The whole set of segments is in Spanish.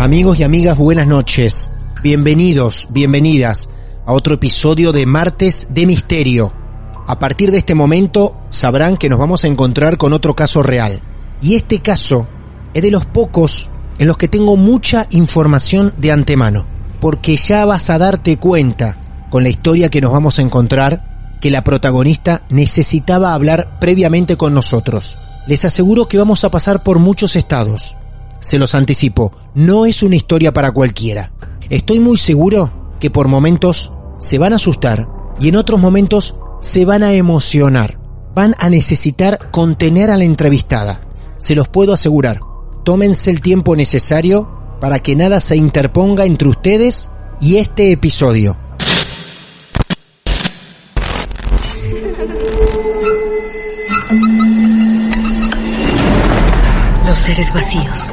Amigos y amigas, buenas noches. Bienvenidos, bienvenidas a otro episodio de Martes de Misterio. A partir de este momento sabrán que nos vamos a encontrar con otro caso real. Y este caso es de los pocos en los que tengo mucha información de antemano. Porque ya vas a darte cuenta con la historia que nos vamos a encontrar que la protagonista necesitaba hablar previamente con nosotros. Les aseguro que vamos a pasar por muchos estados. Se los anticipo, no es una historia para cualquiera. Estoy muy seguro que por momentos se van a asustar y en otros momentos se van a emocionar. Van a necesitar contener a la entrevistada. Se los puedo asegurar. Tómense el tiempo necesario para que nada se interponga entre ustedes y este episodio. Los seres vacíos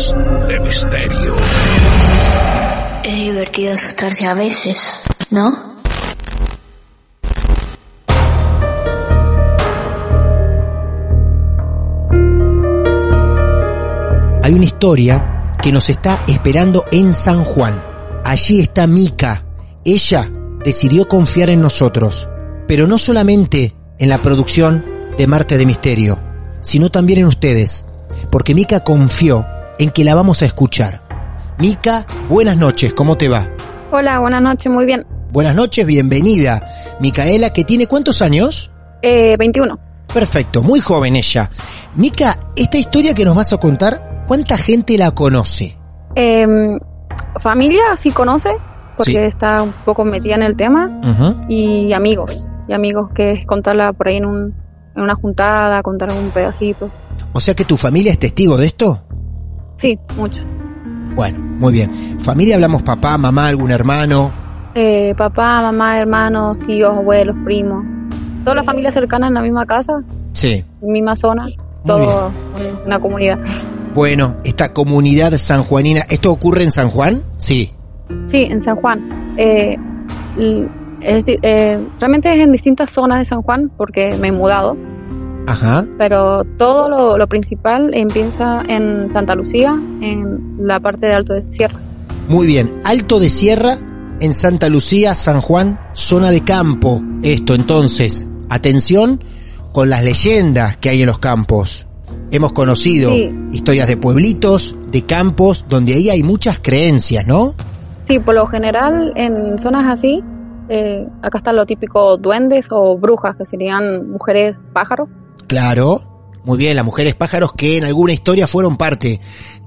De Misterio. Es divertido asustarse a veces, ¿no? Hay una historia que nos está esperando en San Juan. Allí está Mika. Ella decidió confiar en nosotros, pero no solamente en la producción de Marte de Misterio, sino también en ustedes, porque Mika confió en que la vamos a escuchar. Mika, buenas noches, ¿cómo te va? Hola, buenas noches, muy bien. Buenas noches, bienvenida. Micaela, que tiene cuántos años? Eh, 21. Perfecto, muy joven ella. Mika, esta historia que nos vas a contar, ¿cuánta gente la conoce? Eh, familia sí conoce, porque Sí. está un poco metida en el tema, y amigos, y amigos que es contarla por ahí en, un, en una juntada, contar un pedacito. O sea que tu familia es testigo de esto. Sí, mucho. Bueno, muy bien. Familia hablamos papá, mamá, algún hermano. Eh, papá, mamá, hermanos, tíos, abuelos, primos. Toda la familia cercana en la misma casa, Sí. misma zona, todo una comunidad. Bueno, esta comunidad sanjuanina, ¿esto ocurre en San Juan? Sí. Sí, en San Juan. Eh, es eh, realmente es en distintas zonas de San Juan porque me he mudado, Ajá. pero todo lo, lo principal empieza en Santa Lucía, en la parte de Alto de Sierra. Muy bien. Alto de Sierra, en Santa Lucía, San Juan, zona de campo. Esto entonces, atención con las leyendas que hay en los campos. Hemos conocido Sí. historias de pueblitos, de campos, donde ahí hay muchas creencias, ¿no? Sí, por lo general en zonas así, eh, acá están lo típico duendes o brujas, que serían mujeres pájaros. Claro. Muy bien, las mujeres pájaros que en alguna historia fueron parte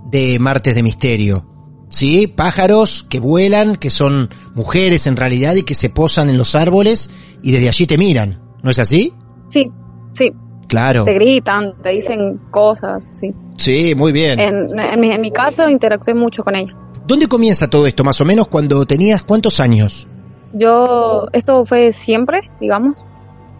de Martes de Misterio. ¿Sí? Pájaros que vuelan, que son mujeres en realidad y que se posan en los árboles y desde allí te miran. ¿No es así? Sí, sí, Claro. te gritan, te dicen cosas, sí. Sí, muy bien. En, en mi, en mi caso interactué mucho con ella. ¿Dónde comienza todo esto? Más o menos cuando tenías cuántos años? Yo, esto fue siempre, digamos.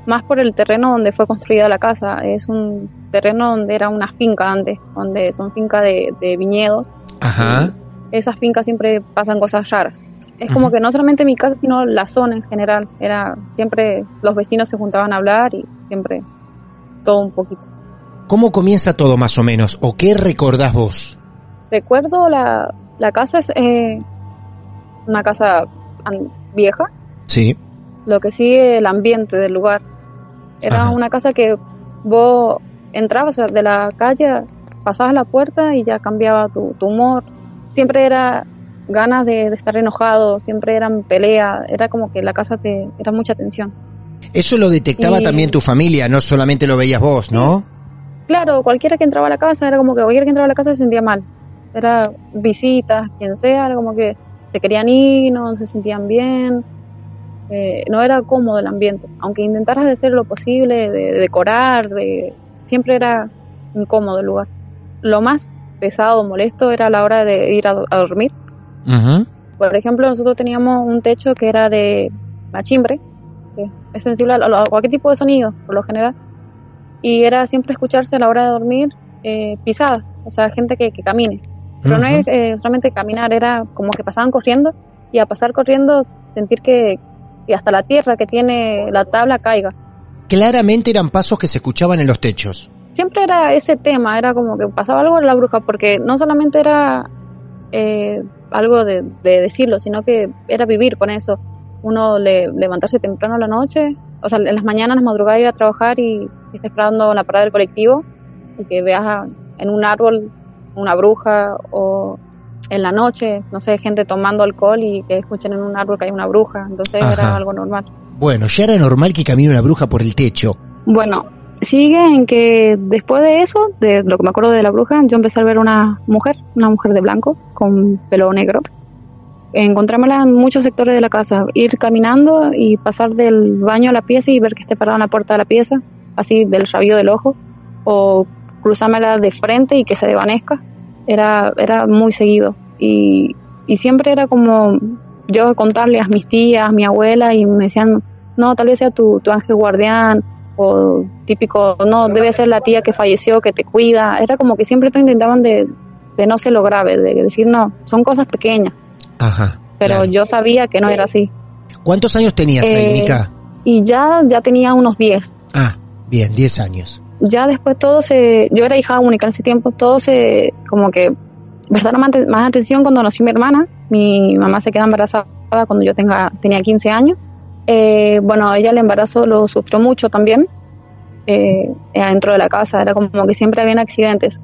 Más por el terreno donde fue construida la casa. Es un terreno donde era una finca antes, donde son fincas de, de viñedos. Ajá. Esas fincas siempre pasan cosas raras. Es como que no solamente mi casa, sino la zona en general. Era siempre los vecinos se juntaban a hablar y siempre todo un poquito. ¿Cómo comienza todo más o menos? ¿O qué recordás vos? Recuerdo la, la casa es eh, una casa vieja, Sí. lo que sí el ambiente del lugar. Era Ajá. una casa que vos entrabas de la calle, pasabas la puerta y ya cambiaba tu, tu humor. Siempre era ganas de, de estar enojado, siempre eran peleas, era como que la casa te era mucha tensión. Eso lo detectaba Y- también tu familia, no solamente lo veías vos, ¿no? Claro, cualquiera que entraba a la casa era como que cualquiera que entraba a la casa se sentía mal. Era visitas, quien sea, era como que se querían ir, no se sentían bien. Eh, no era cómodo el ambiente. Aunque intentaras de hacer lo posible, de, de decorar, de, siempre era incómodo el lugar. Lo más pesado, molesto, era a la hora de ir a, a dormir. Por ejemplo, nosotros teníamos un techo que era de machimbre, que es sensible a, a- a cualquier tipo de sonido, por lo general. Y era siempre escucharse a la hora de dormir eh, pisadas, o sea, gente que, que camine. Pero no es eh, solamente caminar, era como que pasaban corriendo y a pasar corriendo sentir que, que hasta la tierra que tiene la tabla caiga. Claramente eran pasos que se escuchaban en los techos. Siempre era ese tema, era como que pasaba algo en la bruja, porque no solamente era eh, algo de, de decirlo, sino que era vivir con eso. Uno le, levantarse temprano a la noche, o sea, en las mañanas, madrugar, ir a trabajar y, y estar esperando en la parada del colectivo y que veas a- en un árbol una bruja o en la noche, no sé, gente tomando alcohol y que escuchen en un árbol que hay una bruja, entonces Ajá. era algo normal. Bueno, ya era normal que camine una bruja por el techo. Bueno, sigue en que después de eso, de lo que me acuerdo de la bruja, yo empecé a ver una mujer, una mujer de blanco con pelo negro. Encontrármela en muchos sectores de la casa, ir caminando y pasar del baño a la pieza y ver que esté parada en la puerta de la pieza, así del rabillo del ojo, o cruzármela de frente y que se desvanezca. Era, era muy seguido. Y, y siempre era como yo contarle a mis tías, a mi abuela, y me decían, no, tal vez sea tu, tu ángel guardián, o típico, no, debe ser la tía que falleció, que te cuida. Era como que siempre te intentaban de, de no ser lo grave, de decir, no, son cosas pequeñas. Ajá. Pero claro. yo sabía que no era así. ¿Cuántos años tenías ahí, Eh, Mica? Y ya, ya tenía unos 10. Ah, bien, 10 años. Ya después todo se, yo era hija única en ese tiempo, todo se, como que prestaron más, atención cuando nació mi hermana. Mi mamá se queda embarazada cuando yo tenga, tenía 15 años. Eh, bueno, ella el embarazo lo sufrió mucho también, eh, dentro de la casa, era como que siempre habían accidentes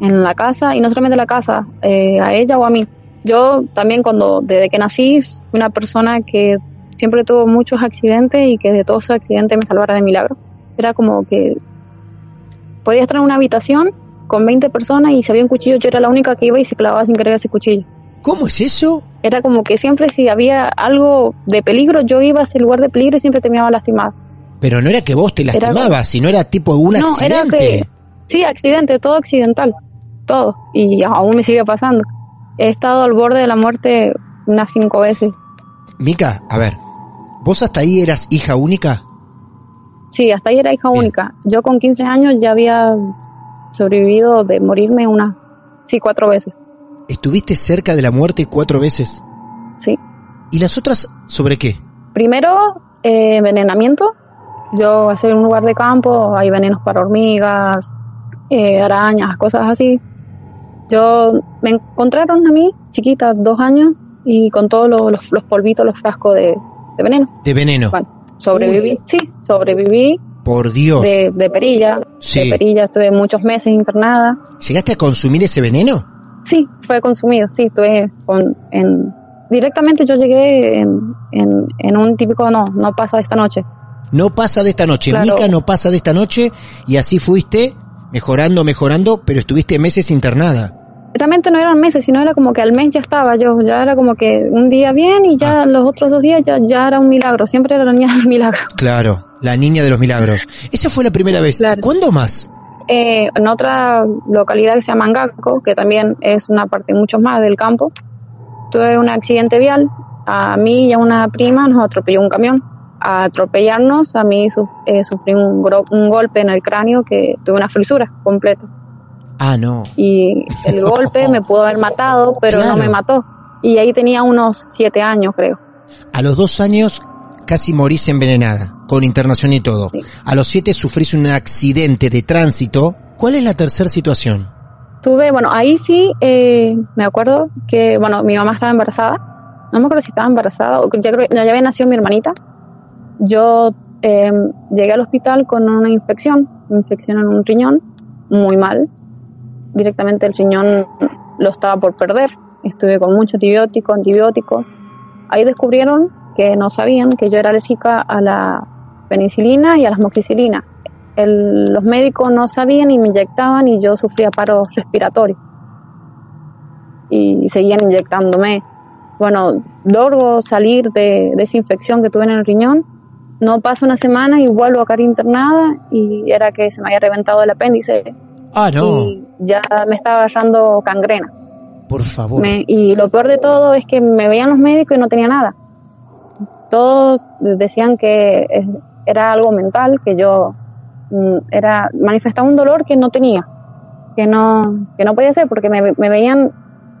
en la casa, y no solamente en la casa, eh, a ella o a mí. Yo también cuando, desde que nací, fui una persona que siempre tuvo muchos accidentes y que de todos esos accidentes me salvara de milagro. Era como que podía estar en una habitación con 20 personas y si había un cuchillo yo era la única que iba y se clavaba sin querer ese cuchillo. ¿Cómo es eso? Era como que siempre si había algo de peligro yo iba a ese lugar de peligro y siempre terminaba lastimada. Pero no era que vos te Era- lastimabas, sino era tipo un no, era accidente. que sí, accidente, todo accidental, todo y aún me sigue pasando. He estado al borde de la muerte unas cinco veces. Mica, a ver, ¿vos hasta ahí eras hija única? Sí, hasta ahí era hija Bien. única. Yo con 15 años ya había sobrevivido de morirme unas, sí, cuatro veces. ¿Estuviste cerca de la muerte cuatro veces? Sí. ¿Y las otras sobre qué? Primero, eh, envenenamiento. Yo, hacer un lugar de campo, hay venenos para hormigas, eh, arañas, cosas así. Yo, me encontraron a mí, chiquita, dos años, y con todos los, los, los polvitos, los frascos de, de veneno. De veneno. Bueno, sobreviví, sí, sobreviví Por Dios. de, de perilla. Sí. De perilla, estuve muchos meses internada. ¿Llegaste a consumir ese veneno? Sí, fue consumido, sí, estuve con, en, directamente yo llegué en, en, en un típico, no, no pasa esta noche. No pasa de esta noche, Claro. Mica no pasa de esta noche, y así fuiste mejorando, mejorando, pero estuviste meses internada. Realmente no eran meses, sino era como que al mes ya estaba yo, ya era como que un día bien y ya Ah. los otros dos días ya, ya era un milagro, siempre era la niña del milagro. Claro, la niña de los milagros. Esa fue la primera vez. Claro. ¿Cuándo más? Eh, en otra localidad que se llama Angaco, que también es una parte mucho más del campo, tuve un accidente vial, a mí y a una prima nos atropelló un camión. a atropellarnos, a mí suf- eh, sufrí un, un golpe en el cráneo que tuve una frisura completa. Ah, no. Y el golpe me pudo haber matado, pero Claro. no me mató. Y ahí tenía unos siete años, creo. A los dos años casi morís envenenada, con internación y todo. Sí. A los siete sufrís un accidente de tránsito. ¿Cuál es la tercera situación? Tuve, bueno, ahí sí eh, me acuerdo que, bueno, mi mamá estaba embarazada. No me acuerdo si estaba embarazada o ya, creo- ya había nacido mi hermanita. Yo eh, llegué al hospital con una infección, una infección en un riñón, muy mal. Directamente el riñón lo estaba por perder. Estuve con mucho antibiótico, antibióticos. Ahí descubrieron que no sabían que yo era alérgica a la penicilina y a las moxicilinas. El- los médicos no sabían y me inyectaban y yo sufría paro respiratorio. Y seguían inyectándome. Bueno, logro salir de, de esa infección que tuve en el riñón. No pasa una semana y vuelvo a caer internada y era que se me había reventado el apéndice Ah, no. y ya me estaba agarrando gangrena. Por favor. Me- y lo peor de todo es que me veían los médicos y no tenía nada. Todos decían que era algo mental, que yo mm, era manifestaba un dolor que no tenía, que no que no podía ser porque me, me veían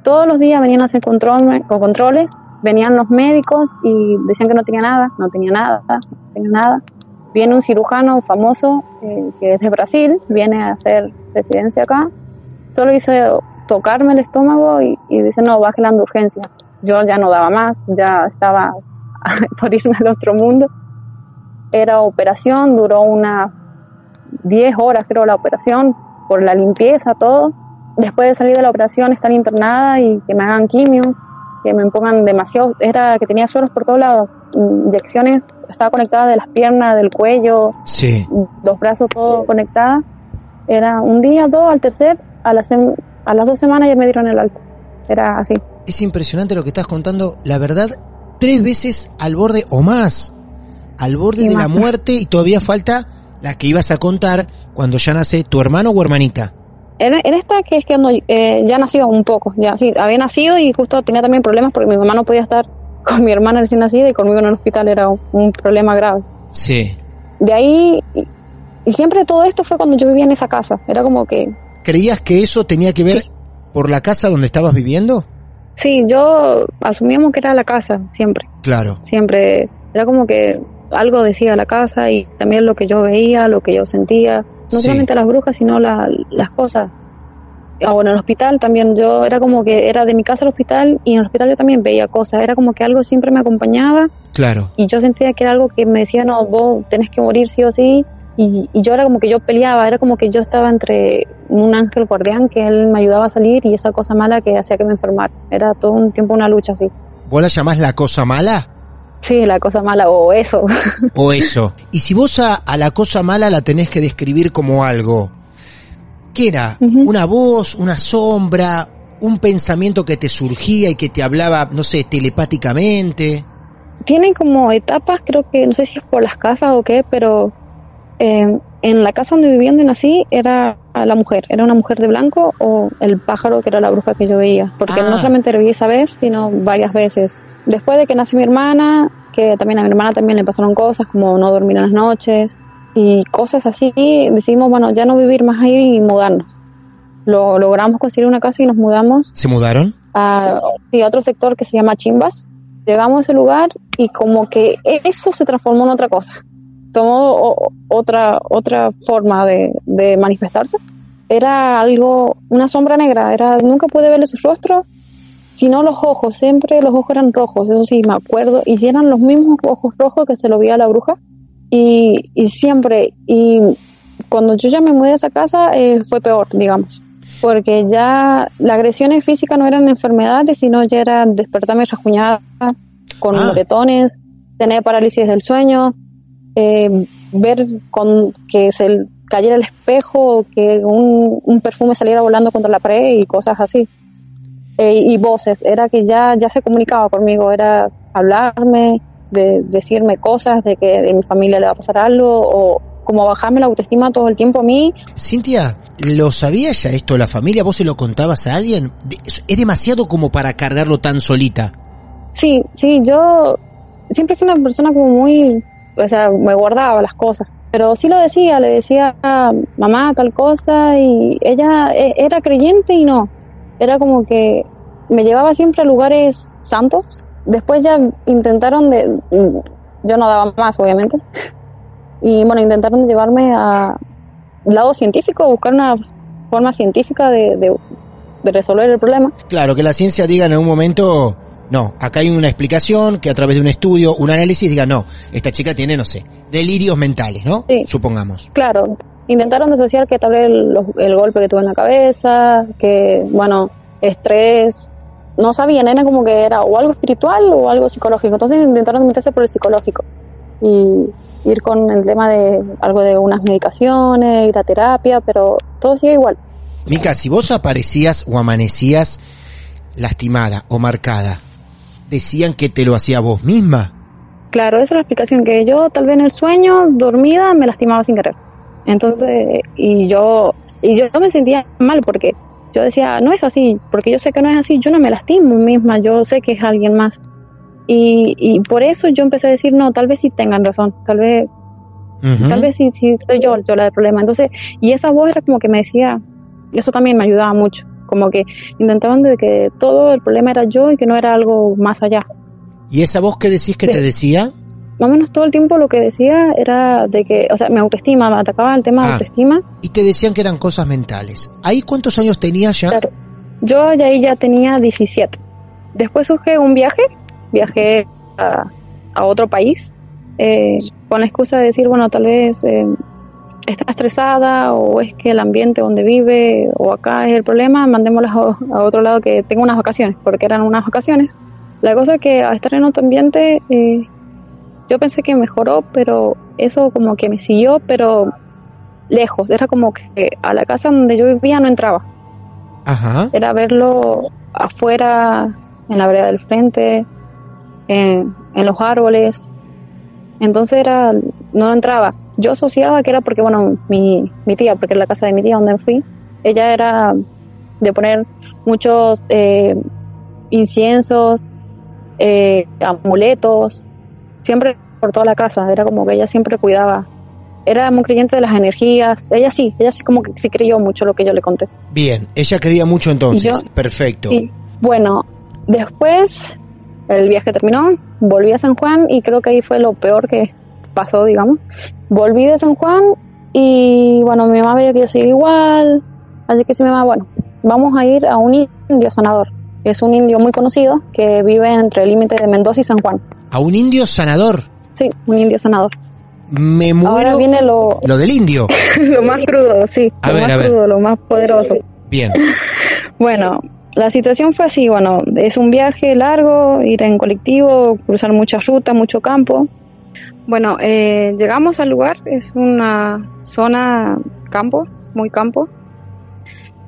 todos los días venían a hacer control, con controles, venían los médicos y decían que no tenía nada, no tenía nada, no tenía nada. Viene un cirujano famoso eh, que es de Brasil, viene a hacer residencia acá, solo hizo tocarme el estómago y, y dice, no, bájela de urgencia. Yo ya no daba más, ya estaba por irme al otro mundo. Era operación, duró unas 10 horas creo la operación, por la limpieza, todo. Después de salir de la operación, estar internada y que me hagan quimios, que me pongan demasiado, era que tenía sueros por todos lados, inyecciones, estaba conectada de las piernas, del cuello, Sí. dos brazos todo conectada. Era un día, dos, al tercer, a las, a las dos semanas ya me dieron el alto. Era así. Es impresionante lo que estás contando. La verdad, tres veces al borde o más. Al borde Y de la muerte y todavía falta la que ibas a contar cuando ya nace tu hermano o hermanita. En, en esta que es que no, eh, ya nació un poco, ya sí, había nacido y justo tenía también problemas porque mi mamá no podía estar con mi hermana recién nacida y conmigo en el hospital era un, un problema grave. Sí. De ahí, y, y siempre todo esto fue cuando yo vivía en esa casa. Era como que, ¿Creías que eso tenía que ver por la casa donde estabas viviendo? sí, yo asumíamos que era la casa, siempre. Claro. siempre era como que algo decía la casa y también lo que yo veía, lo que yo sentía, no Sí. solamente las brujas, sino la- las cosas. Ah, bueno, en el hospital también yo era como que era de mi casa al hospital y en el hospital yo también veía cosas, era como que algo siempre me acompañaba Claro. y yo sentía que era algo que me decía, no, vos tenés que morir sí o sí y, y yo era como que yo peleaba, era como que yo estaba entre un ángel guardián que él me ayudaba a salir y esa cosa mala que hacía que me enfermara, era todo un tiempo una lucha así. ¿Vos la llamás la cosa mala? Sí, la cosa mala o eso. O eso. Y si vos a, a la cosa mala la tenés que describir como algo, ¿qué era? ¿Una voz, una sombra, un pensamiento que te surgía y que te hablaba, no sé, telepáticamente? tienen como etapas, creo que no sé si es por las casas o qué, pero eh, en la casa donde vivía donde nací era la mujer, era una mujer de blanco o el pájaro que era la bruja que yo veía, porque Ah. no solamente lo vi esa vez, sino varias veces. Después de que nació mi hermana, que también a mi hermana también le pasaron cosas como no dormir en las noches y cosas así, decidimos, bueno, ya no vivir más ahí y mudarnos. Lo, logramos conseguir una casa y nos mudamos ¿Se mudaron? a, sí, a otro sector que se llama Chimbas. Llegamos a ese lugar y como que eso se transformó en otra cosa. Tomó o- otra, otra forma de, de manifestarse. Era algo, una sombra negra. Era, nunca pude verle su rostro, sino los ojos. Siempre los ojos eran rojos, eso sí, me acuerdo. Y si eran los mismos ojos rojos que se lo veía a la bruja. Y, y siempre, y cuando yo ya me mudé a esa casa, eh, fue peor, digamos porque ya las agresiones físicas no eran enfermedades, sino ya era despertarme rasguñada, con Ah. moretones, tener parálisis del sueño, eh, ver con que se cayera el espejo, que un, un perfume saliera volando contra la pared y cosas así. Eh, y voces, era que ya, ya se comunicaba conmigo, era hablarme, de decirme cosas de que de mi familia le va a pasar algo o como bajarme la autoestima todo el tiempo a mí Cintia, ¿lo sabía ya esto la familia? ¿Vos se lo contabas a alguien? Es demasiado como para cargarlo tan solita. Sí, sí, yo siempre fui una persona como muy o sea, me guardaba las cosas. Pero sí lo decía, le decía, mamá, tal cosa, y ella e, era creyente y no. Era como que me llevaba siempre a lugares santos. Después ya intentaron de, yo no daba más, obviamente. Y bueno, intentaron llevarme a lado científico, buscar una forma científica de, de, de resolver el problema. Claro, que la ciencia diga en algún momento, no, acá hay una explicación, que a través de un estudio, un análisis diga, no, esta chica tiene, no sé, delirios mentales, ¿no? Sí. Supongamos. Claro, intentaron disociar que tal vez el, el golpe que tuve en la cabeza, que, bueno, estrés, no sabían, era como que era o algo espiritual o algo psicológico. Entonces intentaron meterse por el psicológico y ir con el tema de algo de unas medicaciones, ir a terapia, pero todo sigue igual. Mica, si vos aparecías o amanecías lastimada o marcada, ¿decían que te lo hacía vos misma? Claro, esa es la explicación, que yo tal vez en el sueño, dormida, me lastimaba sin querer. Entonces, y yo, y yo me sentía mal porque yo decía, no es así, porque yo sé que no es así, yo no me lastimo misma, yo sé que es alguien más. Y, y por eso yo empecé a decir, no, tal vez sí tengan razón, tal vez, tal vez sí, sí soy yo, yo la del problema. Entonces, y esa voz era como que me decía, eso también me ayudaba mucho, como que intentaban de que todo el problema era yo y que no era algo más allá. ¿Y esa voz que decís que Sí. te decía? Más o menos todo el tiempo lo que decía era de que, o sea, mi autoestima, me atacaba el tema de Ah. autoestima. Y te decían que eran cosas mentales. ¿Ahí cuántos años tenías ya? Claro. Yo ya ahí ya tenía 17. Después surge un viaje, viajé a, a otro país, eh, con la excusa de decir, bueno, tal vez eh, está estresada o es que el ambiente donde vive o acá es el problema, mandémosla a, a otro lado que tenga unas vacaciones, porque eran unas vacaciones. La cosa es que al estar en otro ambiente, eh, yo pensé que mejoró, pero eso como que me siguió, pero lejos. Era como que a la casa donde yo vivía no entraba Ajá. era verlo afuera, en la vereda del frente, en, en los árboles. Entonces era, no entraba. Yo asociaba que era porque, bueno, mi, mi tía, porque es la casa de mi tía donde fui, ella era de poner muchos eh, inciensos, eh, amuletos, siempre por toda la casa. Era como que ella siempre cuidaba. Era muy creyente de las energías. Ella sí, ella sí como que sí creyó mucho lo que yo le conté. Bien, ella creía mucho entonces. Yo- Perfecto. Sí. Bueno, después el viaje terminó, volví a San Juan y creo que ahí fue lo peor que pasó, digamos. Volví de San Juan y bueno, mi mamá veía que yo seguía igual, así que sí, mi mamá, bueno, vamos a ir a un indio sanador. Es un indio muy conocido que vive entre el límite de Mendoza y San Juan. A un indio sanador. Sí, un indio sanador. Me muero. Ahora viene lo, Lo del indio. lo más crudo, sí, A lo ver, más a ver. crudo, lo más poderoso. Bien. Bueno, la situación fue así, bueno, es un viaje largo, ir en colectivo, cruzar muchas rutas, mucho campo. Bueno, eh, llegamos al lugar, es una zona campo, muy campo,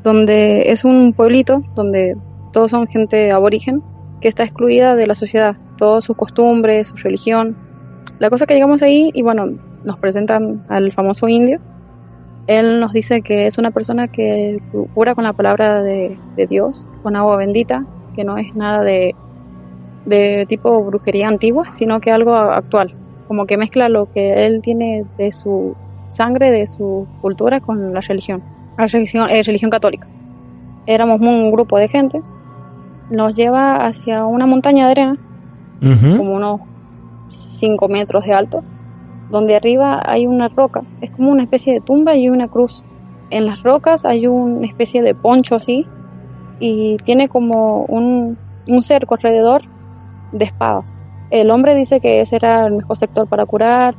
donde es un pueblito donde todos son gente aborigen que está excluida de la sociedad, todas sus costumbres, su religión. La cosa que llegamos ahí y bueno, nos presentan al famoso indio. Él nos dice que es una persona que cura con la palabra de, de Dios, con agua bendita, que no es nada de, de tipo brujería antigua, sino que algo actual, como que mezcla lo que él tiene de su sangre, de su cultura con la religión, la religión, eh, religión católica. Éramos un grupo de gente, nos lleva hacia una montaña de arena, Como unos 5 metros de alto, donde arriba hay una roca, es como una especie de tumba y una cruz. En las rocas hay una especie de poncho así y tiene como un, un cerco alrededor de espadas. El hombre dice que ese era el mejor sector para curar.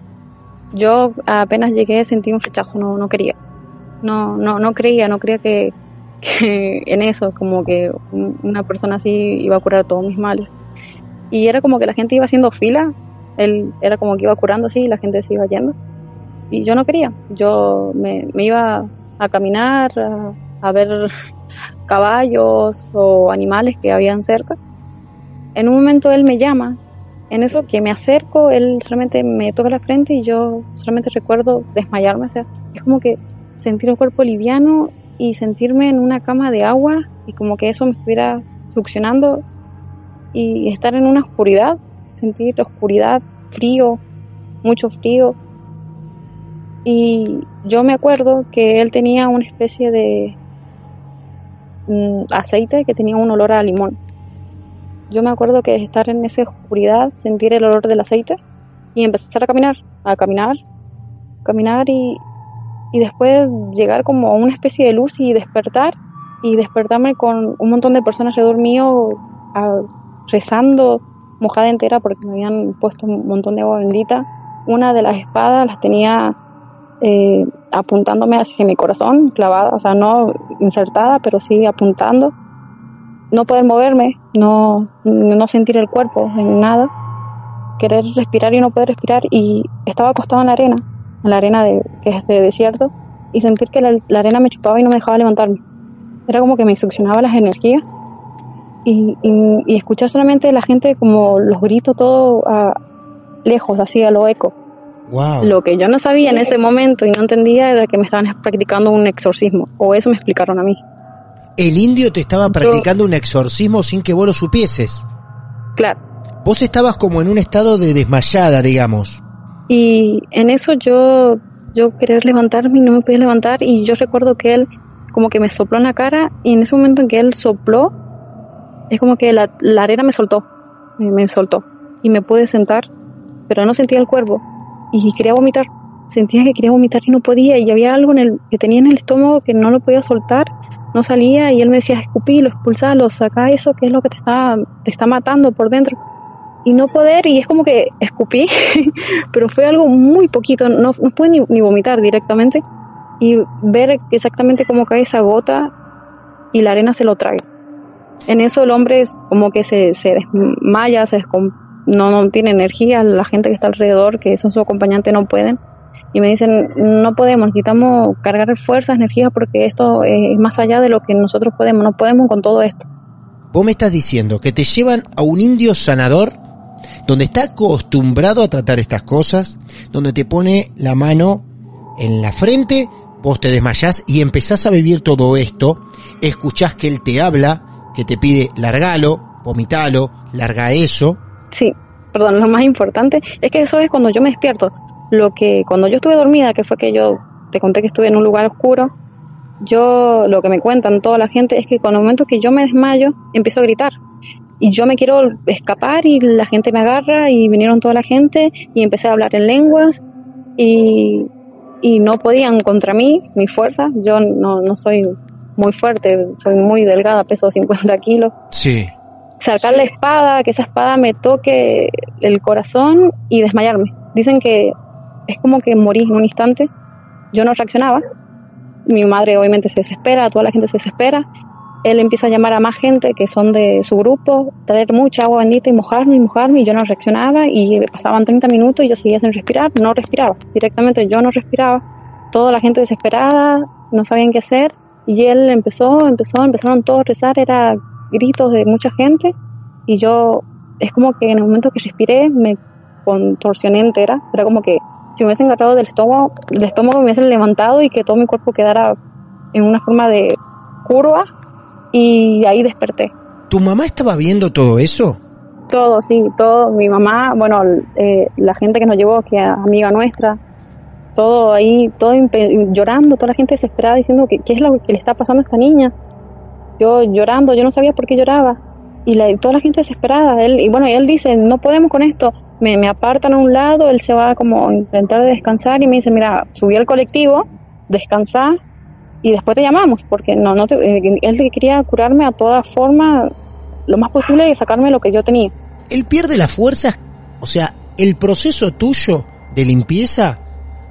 Yo apenas llegué sentí un rechazo, no, no quería. No, no, no creía, no creía que, que en eso, como que un- una persona así iba a curar todos mis males. Y era como que la gente iba haciendo fila, él era como que iba curando así y la gente se iba yendo. Y yo no quería, yo me, iba a caminar, a, ver caballos o animales que habían cerca. En un momento él me llama, en eso que me acerco, él solamente me toca la frente y yo solamente recuerdo desmayarme, o sea, es como que sentir el cuerpo liviano y sentirme en una cama de agua y como que eso me estuviera succionando y estar en una oscuridad, sentir oscuridad, frío mucho frío. Y yo me acuerdo que él tenía una especie de mm, aceite que tenía un olor a limón. Yo me acuerdo que estar en esa oscuridad, sentir el olor del aceite y empezar a caminar, a caminar, caminar y, y después llegar como a una especie de luz y despertar y despertarme con un montón de personas alrededor mío rezando mojada entera porque me habían puesto un montón de agua bendita. Una de las espadas las tenía eh, apuntándome hacia mi corazón, clavada, o sea, no insertada, pero sí apuntando. No poder moverme, no, no sentir el cuerpo en nada, querer respirar y no poder respirar. Y estaba acostado en la arena, en la arena de, que es de desierto, y sentir que la, la arena me chupaba y no me dejaba levantarme. Era como que me succionaba las energías y, y, escuchar solamente la gente como los gritos todo a, lejos, así a lo eco. Lo que yo no sabía en ese momento y no entendía era que me estaban practicando un exorcismo, o eso me explicaron a mí. El indio te estaba practicando un exorcismo sin que vos lo supieses. Claro. Vos estabas como en un estado de desmayada, digamos. Y en eso yo, yo querer levantarme y no me podía levantar y yo recuerdo que él como que me sopló en la cara y en ese momento en que él sopló, es como que la, arena me soltó, me, soltó y me pude sentar, pero no sentía el cuerpo y quería vomitar. Sentía que quería vomitar y no podía y había algo en el, que tenía en el estómago que no lo podía soltar, no salía y él me decía, escupilo, expulsalo, saca eso que es lo que te está, te está matando por dentro. Y no poder, y es como que escupí, pero fue algo muy poquito, no, no pude ni, ni vomitar directamente y ver exactamente cómo cae esa gota y la arena se lo trae. En eso el hombre es como que se, desmaya, se no, no tiene energía, la gente que está alrededor, que son su acompañante, no pueden. Y me dicen, no podemos, necesitamos cargar fuerzas, energía, porque esto es más allá de lo que nosotros podemos, no podemos con todo esto. Vos me estás diciendo que te llevan a un indio sanador donde está acostumbrado a tratar estas cosas, donde te pone la mano en la frente, vos te desmayás y empezás a vivir todo esto, escuchás que él te habla, que te pide largalo, vomitalo, larga eso. Sí, perdón, lo más importante es que eso es cuando yo me despierto. Lo que cuando yo estuve dormida, que fue que yo te conté que estuve en un lugar oscuro, yo lo que me cuentan toda la gente es que con el momento que yo me desmayo, empiezo a gritar. Y yo me quiero escapar y la gente me agarra y vinieron toda la gente y empecé a hablar en lenguas y, y no podían contra mí, mi fuerza. Yo no, no soy muy fuerte, soy muy delgada, peso 50 kilos. Sí. Sacar la espada, que esa espada me toque el corazón y desmayarme. Dicen que es como que morí en un instante. Yo no reaccionaba. Mi madre obviamente se desespera, toda la gente se desespera. Él empieza a llamar a más gente que son de su grupo, traer mucha agua bendita y mojarme y mojarme y yo no reaccionaba y pasaban 30 minutos y yo seguía sin respirar, no respiraba. Directamente yo no respiraba. Toda la gente desesperada, no sabían qué hacer y él empezó, empezó, empezaron todos a rezar, era gritos de mucha gente y yo, es como que en el momento que respiré me contorsioné entera, era como que si me hubiesen agarrado del estómago, el estómago me hubiesen levantado y que todo mi cuerpo quedara en una forma de curva y ahí desperté. ¿Tu mamá estaba viendo todo eso? Todo, sí, todo. Mi mamá, bueno, eh, la gente que nos llevó, que es amiga nuestra, todo ahí, todo llorando, toda la gente desesperada diciendo que qué es lo que le está pasando a esta niña. Yo llorando, yo no sabía por qué lloraba. Y la, toda la gente desesperada. Él, y bueno, él dice, no podemos con esto. Me, me apartan a un lado, él se va como a intentar descansar y me dice, mira, subí al colectivo, descansar y después te llamamos, porque no, no te, eh, él quería curarme a toda forma, lo más posible y sacarme lo que yo tenía. Él pierde la fuerza, o sea, el proceso tuyo de limpieza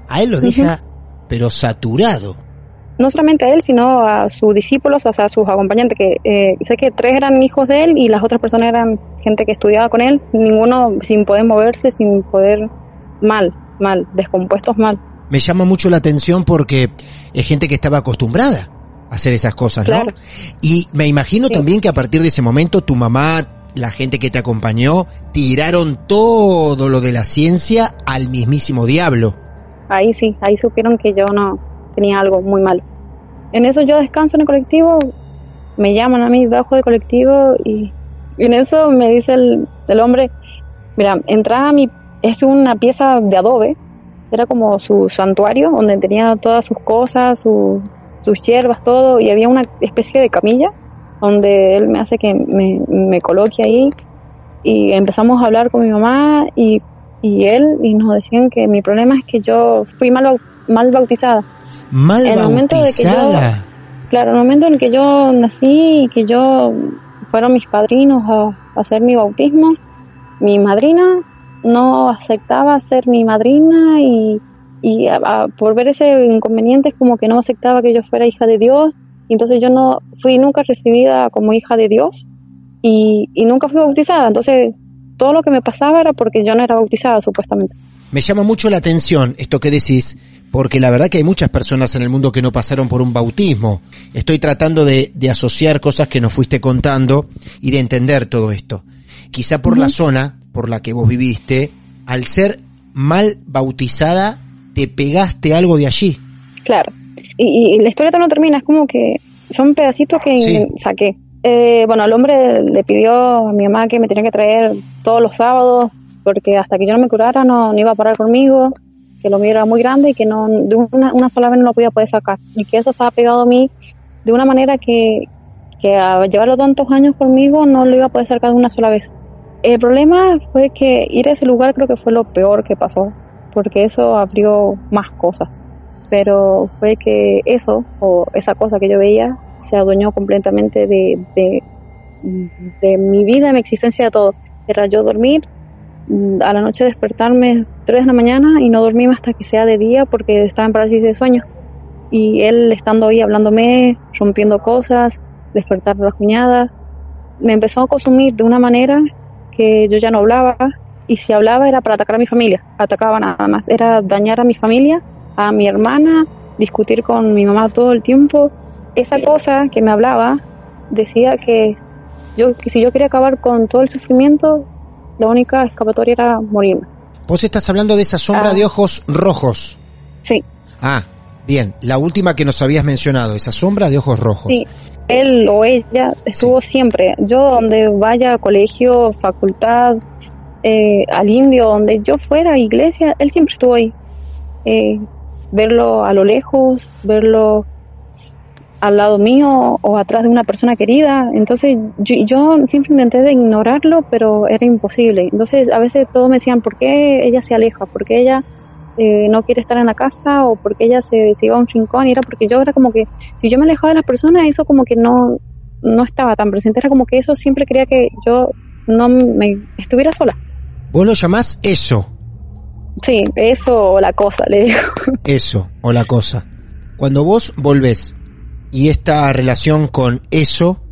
a él lo deja, pero saturado. No solamente a él, sino a sus discípulos, o sea, a sus acompañantes, que eh, sé que tres eran hijos de él y las otras personas eran gente que estudiaba con él, ninguno sin poder moverse, sin poder mal, mal, descompuestos mal. Me llama mucho la atención porque es gente que estaba acostumbrada a hacer esas cosas, ¿no? Y me imagino también que a partir de ese momento tu mamá, la gente que te acompañó, tiraron todo lo de la ciencia al mismísimo diablo ahí sí, ahí supieron que yo no tenía algo muy malo. En eso yo descanso en el colectivo, me llaman a mí bajo del colectivo y, en eso me dice el, hombre, mira, entra a mi es una pieza de adobe, era como su santuario donde tenía todas sus cosas, su- sus hierbas, todo, y había una especie de camilla donde él me hace que me coloque ahí y empezamos a hablar con mi mamá y, y él y nos decían que mi problema es que yo fui mal, mal bautizada. Mal En el momento de que yo- bautizada. Claro, en el momento en el que yo nací y que yo fueron mis padrinos a, a hacer mi bautismo, mi madrina no aceptaba ser mi madrina y, y a- a- por ver ese inconveniente es como que no aceptaba que yo fuera hija de Dios. Y entonces yo no fui nunca recibida como hija de Dios y, y nunca fui bautizada. Entonces todo lo que me pasaba era porque yo no era bautizada supuestamente. Me llama mucho la atención esto que decís, porque la verdad que hay muchas personas en el mundo que no pasaron por un bautismo. Estoy tratando de, de asociar cosas que nos fuiste contando y de entender todo esto. Quizá por la zona por la que vos viviste, al ser mal bautizada, te pegaste algo de allí. Claro. Y, y la historia todavía no termina, es como que son pedacitos que Sí. saqué. Eh, bueno, el hombre le pidió a mi mamá que me tenía que traer todos los sábados, porque hasta que yo no me curara no, no iba a parar conmigo, que lo mío era muy grande y que no de una, sola vez no lo podía poder sacar. Y que eso estaba pegado a mí de una manera que, que a llevarlo tantos años conmigo no lo iba a poder sacar de una sola vez. El problema fue que ir a ese lugar creo que fue lo peor que pasó, porque eso abrió más cosas pero fue que eso o esa cosa que yo veía se adueñó completamente de, de, de mi vida, de mi existencia, de todo. Era yo dormir, mm, a la noche despertarme 3 de la mañana y no dormirme hasta que sea de día porque estaba en parálisis de sueño. Y él estando ahí hablándome, rompiendo cosas, despertar las cuñadas, me empezó a consumir de una manera que yo ya no hablaba y si hablaba era para atacar a mi familia, atacaba nada más, era dañar a mi familia a mi hermana, discutir con mi mamá todo el tiempo. Esa cosa que me hablaba decía que yo si yo quería acabar con todo el sufrimiento, la única escapatoria era morirme. Vos estás hablando de esa sombra Ah. de ojos rojos. Sí, Ah, bien, la última que nos habías mencionado, esa sombra de ojos rojos. sí. Él o ella estuvo siempre. Yo donde vaya, colegio, facultad, eh, al indio, donde yo fuera, iglesia, él siempre estuvo ahí. Eh, verlo a lo lejos, verlo al lado mío o atrás de una persona querida. Entonces yo, yo siempre intenté de ignorarlo, pero era imposible. Entonces a veces todos me decían, ¿por qué ella se aleja? ¿Por qué ella eh, no quiere estar en la casa? ¿O por qué ella se, se iba a un rincón? Y era porque yo era como que, si yo me alejaba de las personas, eso como que no, no estaba tan presente. Era como que eso siempre quería que yo no me estuviera sola. Vos lo llamás eso, Sí, eso o la cosa, le digo. eso, o la cosa. Cuando vos volvés y esta relación con eso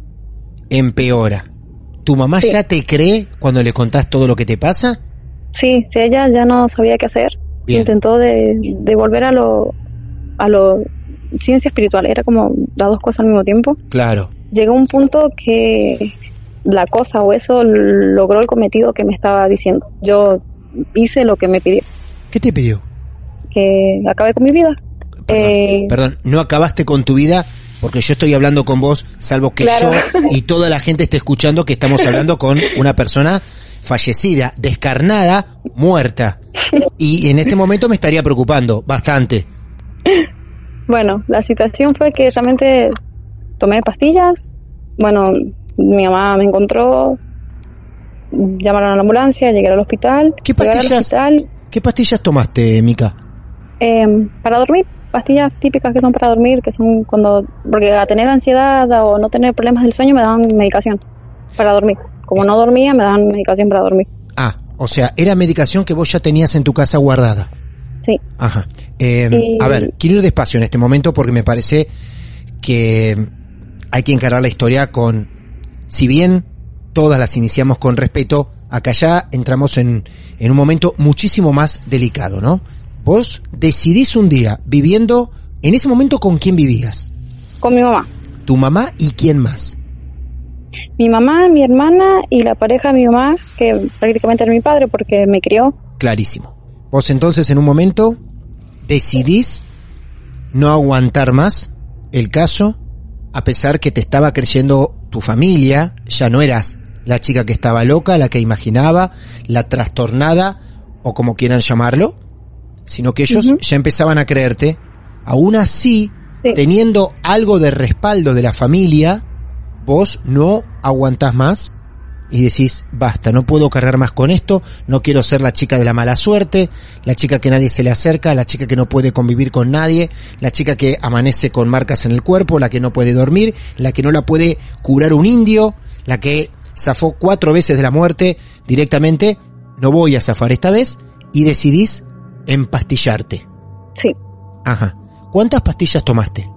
empeora, ¿tu mamá Sí. ya te cree cuando le contás todo lo que te pasa? Sí, si ella ya no sabía qué hacer, Bien. intentó de, de volver a lo, a lo ciencia espiritual, era como las dos cosas al mismo tiempo. Claro. Llegó un punto que la cosa o eso logró el cometido que me estaba diciendo. Yo hice lo que me pidió, ¿Qué te pidió? que acabe con mi vida. Eh, Perdón, no acabaste con tu vida porque yo estoy hablando con vos, salvo que Claro. yo y toda la gente esté escuchando que estamos hablando con una persona fallecida, descarnada, muerta. Y en este momento me estaría preocupando bastante. Bueno, la situación fue que realmente tomé pastillas. Bueno, mi mamá me encontró, llamaron a la ambulancia, llegué al hospital. ¿Qué Llegar al pastillas? hospital, ¿Qué pastillas tomaste, Mica? eh, para dormir, pastillas típicas que son para dormir, que son cuando, porque a tener ansiedad o no tener problemas del sueño me dan medicación para dormir. Como no dormía, me dan medicación para dormir. Ah, o sea, era medicación que vos ya tenías en tu casa guardada. Sí. Ajá. Eh, A ver, quiero ir despacio en este momento porque me parece que hay que encarar la historia con, si bien todas las iniciamos con respeto, acá ya entramos en, en un momento muchísimo más delicado, ¿no? Vos decidís un día viviendo, en ese momento con quién vivías, Con mi mamá. tu mamá y quién más. Mi mamá, mi hermana y la pareja de mi mamá, que prácticamente era mi padre porque me crió. Clarísimo. Vos entonces en un momento decidís no aguantar más el caso, a pesar que te estaba creyendo tu familia, ya no eras la chica que estaba loca, la que imaginaba, la trastornada o como quieran llamarlo, sino que ellos ya empezaban a creerte. Aún así, teniendo algo de respaldo de la familia, vos no aguantás más y decís, basta, no puedo cargar más con esto, no quiero ser la chica de la mala suerte, la chica que nadie se le acerca, la chica que no puede convivir con nadie, la chica que amanece con marcas en el cuerpo, la que no puede dormir, la que no la puede curar un indio, la que zafó cuatro veces de la muerte directamente, no voy a zafar esta vez, y decidís empastillarte. Sí. Ajá. ¿Cuántas pastillas tomaste?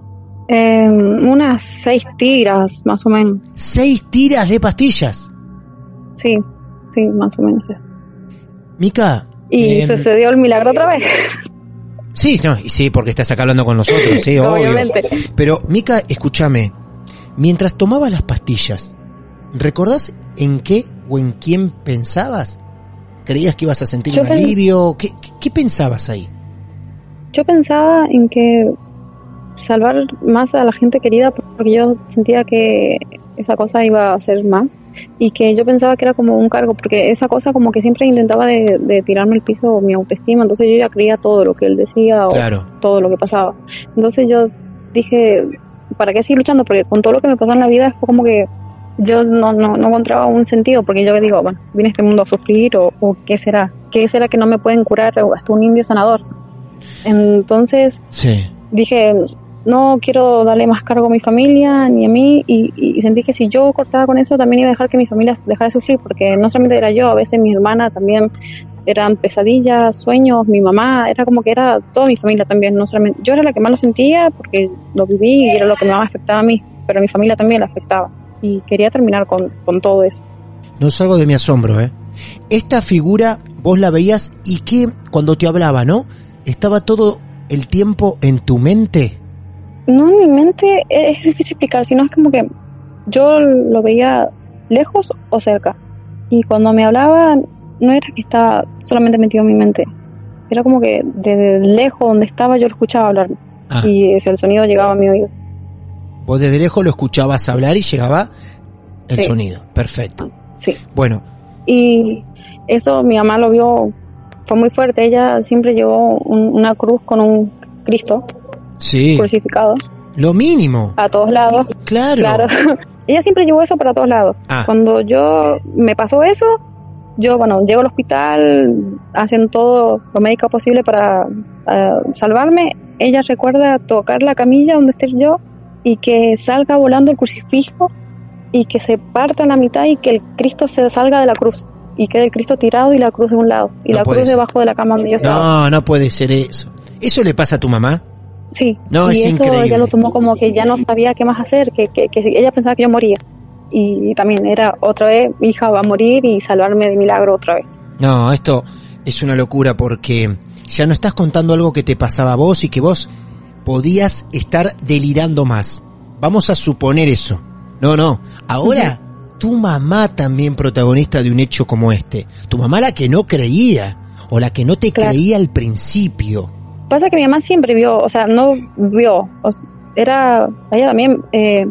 Eh, unas seis tiras, más o menos. ¿Seis tiras de pastillas? Sí, sí, más o menos. Mica. Y em, sucedió el milagro otra vez. Sí, no, y sí, porque estás acá hablando con nosotros, sí, obvio. Obviamente. Pero, Mica, escúchame. Mientras tomabas las pastillas, ¿recordás en qué o en quién pensabas? ¿Creías que ibas a sentir Yo un alivio? ¿Qué, qué- pensabas ahí? Yo pensaba en que salvar más a la gente querida porque yo sentía que esa cosa iba a ser más y que yo pensaba que era como un cargo porque esa cosa como que siempre intentaba de, de tirarme al piso mi autoestima entonces yo ya creía todo lo que él decía o todo lo que pasaba entonces yo dije para qué seguir luchando porque con todo lo que me pasó en la vida fue como que yo no, no, no encontraba un sentido porque yo digo bueno vine a este mundo a sufrir o, o qué será qué será que no me pueden curar o hasta un indio sanador entonces Sí. dije, no quiero darle más cargo a mi familia ni a mí y, y sentí que si yo cortaba con eso también iba a dejar que mi familia dejara de sufrir porque no solamente era yo, a veces mi hermana también eran pesadillas, sueños, mi mamá, era como que era toda mi familia también, no solamente yo era la que más lo sentía porque lo viví y era lo que más me afectaba a mí, pero a mi familia también la afectaba y quería terminar con, con todo eso. No salgo de mi asombro, ¿eh? Esta figura vos la veías y que cuando te hablaba, ¿no? Estaba todo el tiempo en tu mente. No, en mi mente es difícil explicar, sino es como que yo lo veía lejos o cerca. Y cuando me hablaba, no era que estaba solamente metido en mi mente. Era como que desde lejos donde estaba yo lo escuchaba hablar. Ah. Y el sonido llegaba a mi oído. Vos desde lejos lo escuchabas hablar y llegaba el Sí. sonido. Perfecto. Sí. Bueno, Y eso mi mamá lo vio, fue muy fuerte. Ella siempre llevó un- una cruz con un Cristo sí. crucificado Lo mínimo. a todos lados. Claro. Claro. Ella siempre llevó eso para todos lados. Ah. Cuando yo me pasó eso, yo, bueno, llego al hospital, hacen todo lo médico posible para eh, salvarme. Ella recuerda tocar la camilla donde esté yo y que salga volando el crucifijo y que se parta en la mitad y que el Cristo se salga de la cruz y quede el Cristo tirado y la cruz de un lado y No la cruz ser. debajo de la cama donde yo estaba. No, no puede ser eso. ¿Eso le pasa a tu mamá? Sí, No, y es eso increíble. ella lo tomó como que ya no sabía qué más hacer, que, que, que ella pensaba que yo moría. Y, y también era otra vez, mi hija va a morir y salvarme de milagro otra vez. No, esto es una locura porque ya no estás contando algo que te pasaba a vos y que vos podías estar delirando más. Vamos a suponer eso. No, no. Ahora, tu mamá también protagonista de un hecho como este. Tu mamá la que no creía o la que no te Claro. creía al principio. Pasa que mi mamá siempre vio, o sea, no vio, o era, ella también, eh,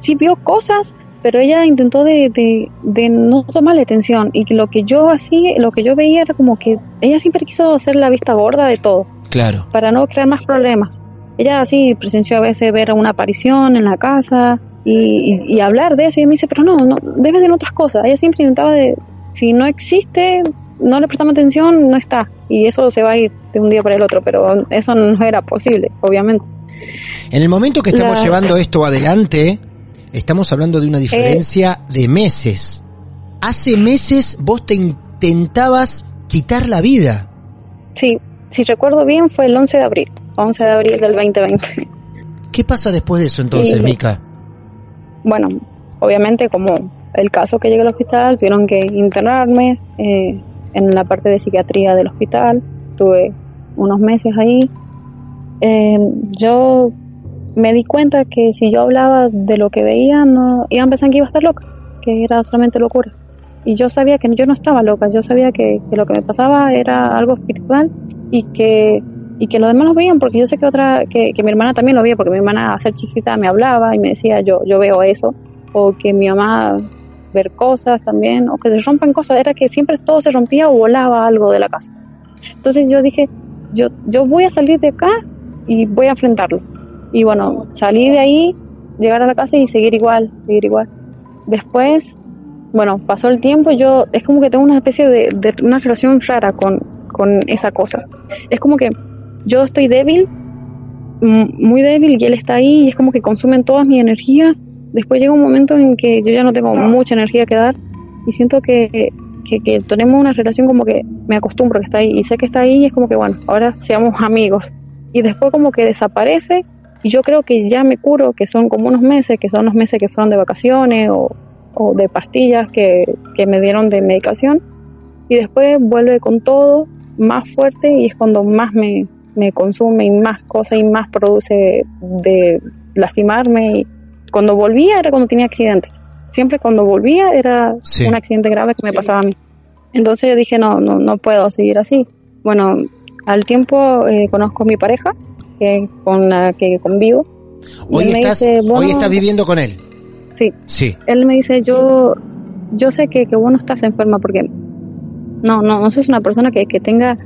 sí vio cosas, pero ella intentó de, de, de no tomarle atención y que lo que yo hacía, lo que yo veía era como que ella siempre quiso hacer la vista gorda de todo. Claro. para no crear más problemas. Ella así presenció a veces ver una aparición en la casa y, y- y hablar de eso y ella me dice, pero no, no, debe ser otras cosas. Ella siempre intentaba de, si no existe, no le prestamos atención, no está. Y eso se va a ir de un día para el otro, pero eso no era posible, obviamente. En el momento que estamos La- llevando esto adelante, estamos hablando de una diferencia de meses. Hace meses vos te intentabas quitar la vida. Sí, si recuerdo bien fue el 11 de abril, 11 de abril del 2020. ¿Qué pasa después de eso entonces, Sí. Mica? bueno, obviamente como el caso que llegué al hospital, tuvieron que internarme eh, en la parte de psiquiatría del hospital, tuve unos meses ahí. Eh, yo me di cuenta que si yo hablaba de lo que veía, no iban a pensar que iba a estar loca, que era solamente locura. Y yo sabía que yo no estaba loca, yo sabía que, que lo que me pasaba era algo espiritual y que y que los demás lo veían porque yo sé que otra que, que mi hermana también lo veía porque mi hermana a ser chiquita me hablaba y me decía yo yo veo eso o que mi mamá ver cosas también o que se rompan cosas era que siempre todo se rompía o volaba algo de la casa Entonces yo dije, yo, yo voy a salir de acá y voy a enfrentarlo. Y bueno, salí de ahí, llegar a la casa y seguir igual, seguir igual. Después, bueno, pasó el tiempo, yo es como que tengo una especie de, de una relación rara con, con esa cosa. Es como que yo estoy débil, muy débil, y él está ahí, y es como que consumen todas mis energías. Después llega un momento en que yo ya no tengo mucha energía que dar, y siento que, que, que tenemos una relación como que me acostumbro que está ahí, y sé que está ahí, y es como que bueno, ahora seamos amigos. Y después como que desaparece, y yo creo que ya me curo, que son como unos meses, que son los meses que fueron de vacaciones o, o de pastillas que, que me dieron de medicación, y después vuelve con todo más fuerte y es cuando más me, me consume y más cosas y más produce de lastimarme. Y cuando volvía era cuando tenía accidentes. Siempre cuando volvía era Sí. un accidente grave que me pasaba a mí. Entonces yo dije, no, no, no puedo seguir así. Bueno, al tiempo eh, conozco a mi pareja, que con la que convivo. Hoy estás, dice, hoy "Bueno, estás viviendo con él. Sí. Sí. Él me dice, yo, yo sé que, que vos no estás enferma porque no, no, no sos una persona que, que tenga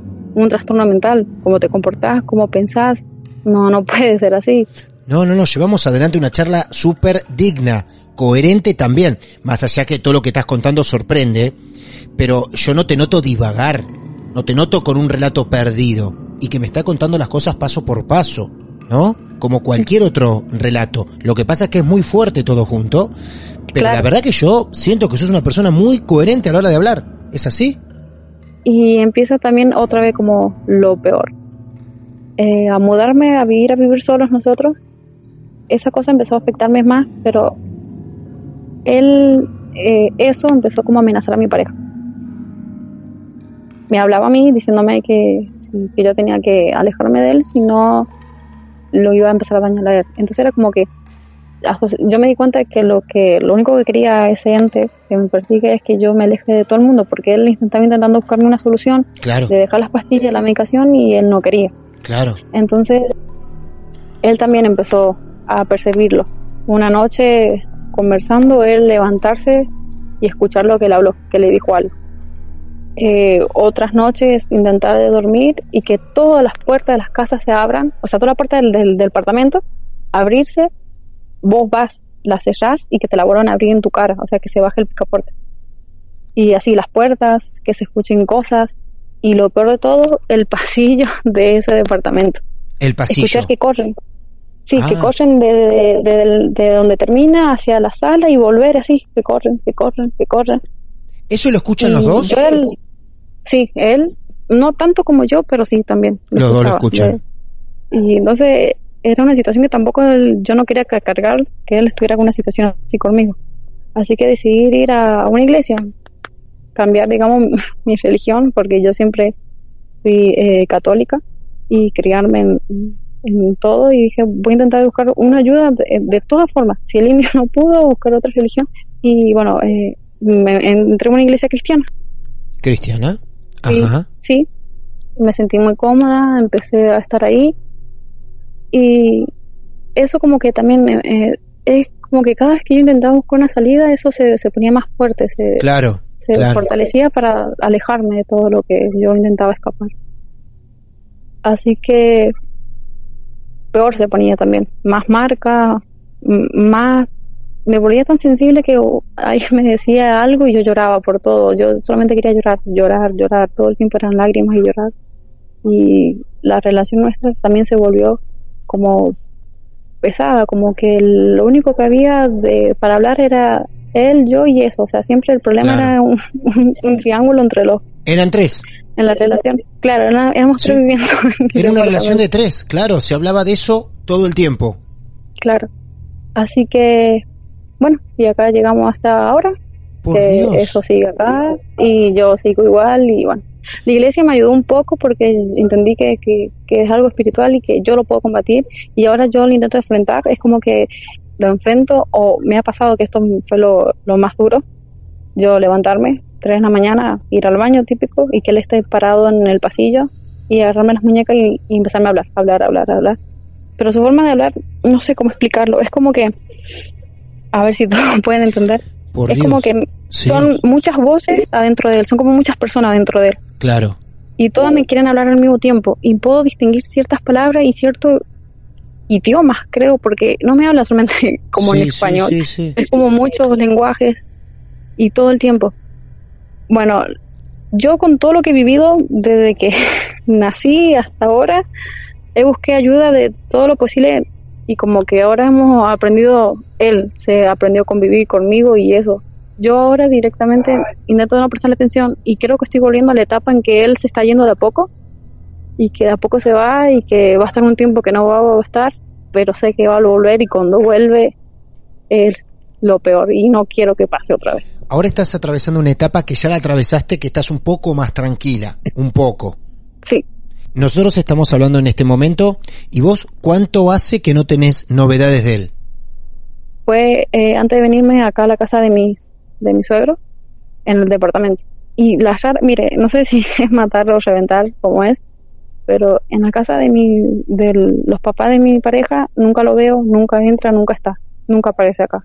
un trastorno mental, cómo te comportás, cómo pensás, no, no puede ser así. No, no, no, llevamos adelante una charla súper digna, coherente también, más allá que todo lo que estás contando sorprende, pero yo no te noto divagar, no te noto con un relato perdido, y que me está contando las cosas paso por paso, ¿no? Como cualquier otro relato. Lo que pasa es que es muy fuerte todo junto, pero Claro. la verdad que yo siento que sos una persona muy coherente a la hora de hablar. ¿Es así? Y empieza también otra vez como lo peor. Eh, a mudarme, a vivir, a vivir solos nosotros, esa cosa empezó a afectarme más, pero él, eh, eso empezó como a amenazar a mi pareja. Me hablaba a mí diciéndome que, que yo tenía que alejarme de él, si no lo iba a empezar a dañar a él. Entonces era como que yo me di cuenta de que lo que lo único que quería ese ente que me persigue es que yo me aleje de todo el mundo porque él estaba intentando buscarme una solución Claro, de dejar las pastillas la medicación y él no quería. Claro. entonces él también empezó a percibirlo. Una noche conversando él levantarse y escuchar lo que él habló que le dijo algo. Eh, otras noches intentar de dormir y que todas las puertas de las casas se abran o sea toda la puerta del, del, del departamento abrirse vos vas, la cerrás y que te la vuelvan a abrir en tu cara, o sea, que se baje el picaporte. Y así las puertas, que se escuchen cosas, y lo peor de todo, el pasillo de ese departamento. El pasillo. Escuchar que corren. Sí, Ah. que corren de, de, de- de donde termina hacia la sala y volver así, que corren, que corren, que corren. ¿Eso lo escuchan los dos? yo él- sí, él, no tanto como yo, pero sí también. Los dos lo escuchan. Y entonces era una situación que tampoco él- yo no quería ca- cargar que él estuviera con una situación así conmigo. Así que decidí ir a una iglesia, cambiar, digamos, mi religión, porque yo siempre fui eh, católica y criarme en, en todo. Y dije, voy a intentar buscar una ayuda de, de todas formas. Si el indio no pudo, buscar otra religión. Y bueno, eh, me entré a una iglesia cristiana. Cristiana. Sí, Ajá. sí, me sentí muy cómoda, empecé a estar ahí y eso como que también eh, es como que cada vez que yo intentaba buscar una salida, eso se, se ponía más fuerte, se, Claro, se claro. fortalecía para alejarme de todo lo que yo intentaba escapar. Así que peor se ponía también, más marca, más me volvía tan sensible que ahí me decía algo y yo lloraba por todo. Yo solamente quería llorar, llorar, llorar. Todo el tiempo eran lágrimas y llorar. Y la relación nuestra también se volvió como pesada, como que lo único que había de, para hablar era él, yo y eso. O sea, siempre el problema Claro. era un, un- un triángulo entre los Eran tres. en la relación. Claro, era- éramos Sí. tres viviendo. Era una relación de tres, claro. Se hablaba de eso todo el tiempo. Claro. Así que, bueno, y acá llegamos hasta ahora. Por que Dios. eso sigue acá y yo sigo igual y bueno. La iglesia me ayudó un poco porque entendí que, que, es algo espiritual y que yo lo puedo combatir y ahora yo lo intento enfrentar. Es como que lo enfrento o me ha pasado que esto fue lo, lo más duro. Yo levantarme, tres de la mañana, ir al baño típico y que él esté parado en el pasillo y agarrarme las muñecas y, y empezarme a hablar, hablar, hablar, hablar. Pero su forma de hablar, no sé cómo explicarlo. Es como que, a ver si todos pueden entender. Por es Dios. como que Sí. son muchas voces adentro de él, son como muchas personas dentro de él. Claro. y todas me quieren hablar al mismo tiempo y puedo distinguir ciertas palabras y ciertos idiomas, creo, porque no me habla solamente como Sí, en español, sí, sí. es como muchos lenguajes y todo el tiempo. Bueno, yo con todo lo que he vivido desde que nací hasta ahora, he busqué ayuda de todo lo posible y como que ahora hemos aprendido, él se aprendió a convivir conmigo y eso. Yo ahora directamente intento no prestarle atención y creo que estoy volviendo a la etapa en que él se está yendo de a poco y que de a poco se va y que va a estar un tiempo que no va a estar, pero sé que va a volver y cuando vuelve es lo peor y no quiero que pase otra vez. Ahora estás atravesando una etapa que ya la atravesaste, que estás un poco más tranquila, un poco. Sí, Nosotros estamos hablando en este momento y vos, ¿cuánto hace que no tenés novedades de él? fue eh, antes de venirme acá a la casa de mis de mi suegro en el departamento. Y la mire no sé si es matar o reventar como es pero en la casa de mi de los papás de mi pareja nunca lo veo nunca entra nunca está nunca aparece acá.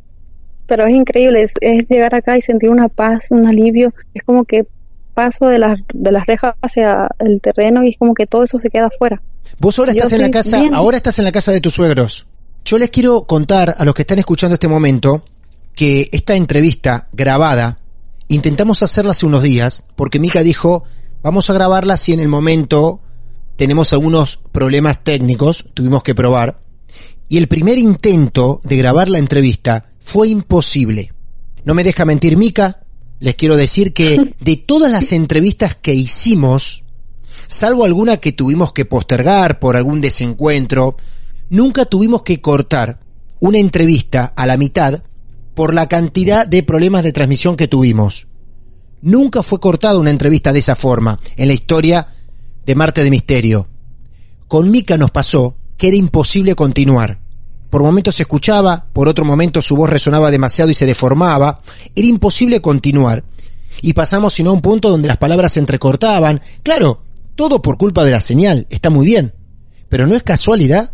Pero es increíble es, es llegar acá y sentir una paz un alivio. Es como que paso de las de las rejas hacia el terreno y es como que todo eso se queda afuera Vos ahora Yo estás en la casa, bien. ahora estás en la casa de tus suegros. Yo les quiero contar a los que están escuchando este momento que esta entrevista grabada intentamos hacerla hace unos días porque Mica dijo, vamos a grabarla si en el momento tenemos algunos problemas técnicos, tuvimos que probar. Y el primer intento de grabar la entrevista fue imposible. No me deja mentir Mica, les quiero decir que de todas las entrevistas que hicimos, salvo alguna que tuvimos que postergar por algún desencuentro, nunca tuvimos que cortar una entrevista a la mitad por la cantidad de problemas de transmisión que tuvimos. Nunca fue cortada una entrevista de esa forma en la historia de Marte de Misterio. Con Mika nos pasó que era imposible continuar. Por momentos se escuchaba, por otro momento su voz resonaba demasiado y se deformaba. Era imposible continuar. Y pasamos sino a un punto donde las palabras se entrecortaban. Claro, todo por culpa de la señal, está muy bien. Pero no es casualidad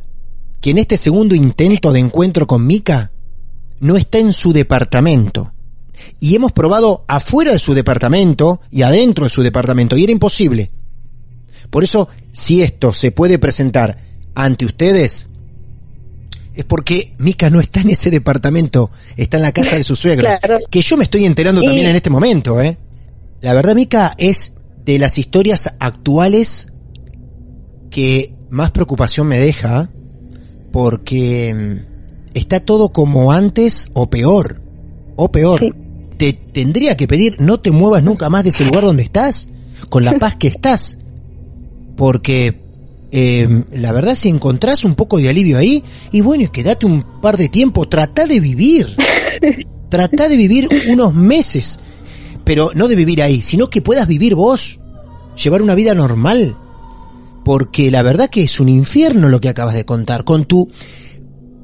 que en este segundo intento de encuentro con Mika no está en su departamento. Y hemos probado afuera de su departamento y adentro de su departamento y era imposible. Por eso, si esto se puede presentar ante ustedes, es porque Mika no está en ese departamento, está en la casa de sus suegros. Claro. Que yo me estoy enterando Y- también en este momento, ¿eh? La verdad, Mika, es de las historias actuales que más preocupación me deja, porque mm, está todo como antes o peor, o peor. Sí. Te tendría que pedir no te muevas nunca más de ese lugar donde estás, con la paz que estás, porque eh, la verdad si encontrás un poco de alivio ahí, y bueno, es que date un par de tiempo, trata de vivir, trata de vivir unos meses, pero no de vivir ahí, sino que puedas vivir vos, llevar una vida normal, porque la verdad que es un infierno lo que acabas de contar, con tu,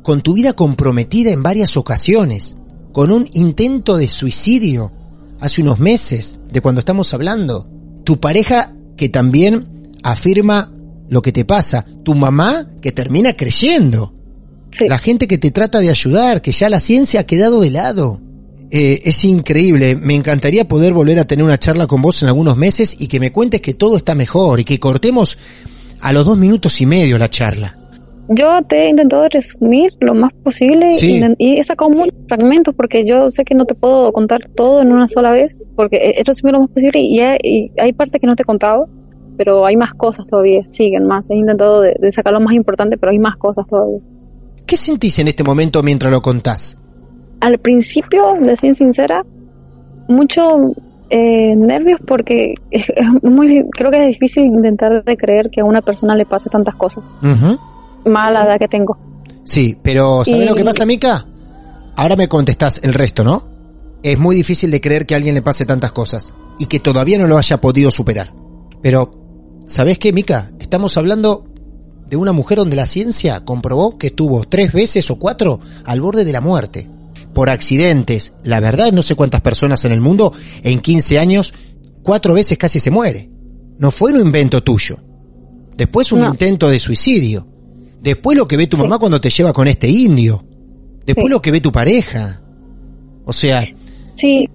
con tu vida comprometida en varias ocasiones, con un intento de suicidio hace unos meses de cuando estamos hablando, tu pareja que también afirma lo que te pasa, tu mamá que termina creyendo, Sí. la gente que te trata de ayudar, que ya la ciencia ha quedado de lado. Eh, es increíble, me encantaría poder volver a tener una charla con vos en algunos meses y que me cuentes que todo está mejor y que cortemos a los dos minutos y medio la charla. Yo te he intentado resumir lo más posible Sí. y he sacado muchos fragmentos porque yo sé que no te puedo contar todo en una sola vez porque he he resumido lo más posible y, hay- y hay partes que no te he contado, pero hay más cosas todavía, siguen más. He intentado de, de sacar lo más importante, pero hay más cosas todavía. ¿Qué sentís en este momento mientras lo contás? Al principio, de ser sincera, mucho eh, nervios porque es, es muy, creo que es difícil intentar de creer que a una persona le pase tantas cosas, Ujú. más a la edad que tengo. Sí, pero ¿sabes Y- lo que pasa, Mica? Ahora me contestás el resto, ¿no? Es muy difícil de creer que a alguien le pase tantas cosas y que todavía no lo haya podido superar. Pero, ¿sabés qué, Mica? Estamos hablando de una mujer donde la ciencia comprobó que estuvo tres veces o cuatro al borde de la muerte. Por accidentes. La verdad, no sé cuántas personas en el mundo en 15 años, cuatro veces casi se muere. No fue un invento tuyo. Después un No. intento de suicidio. Después lo que ve tu mamá cuando te lleva con este indio. Después Sí. lo que ve tu pareja. O sea, Sí,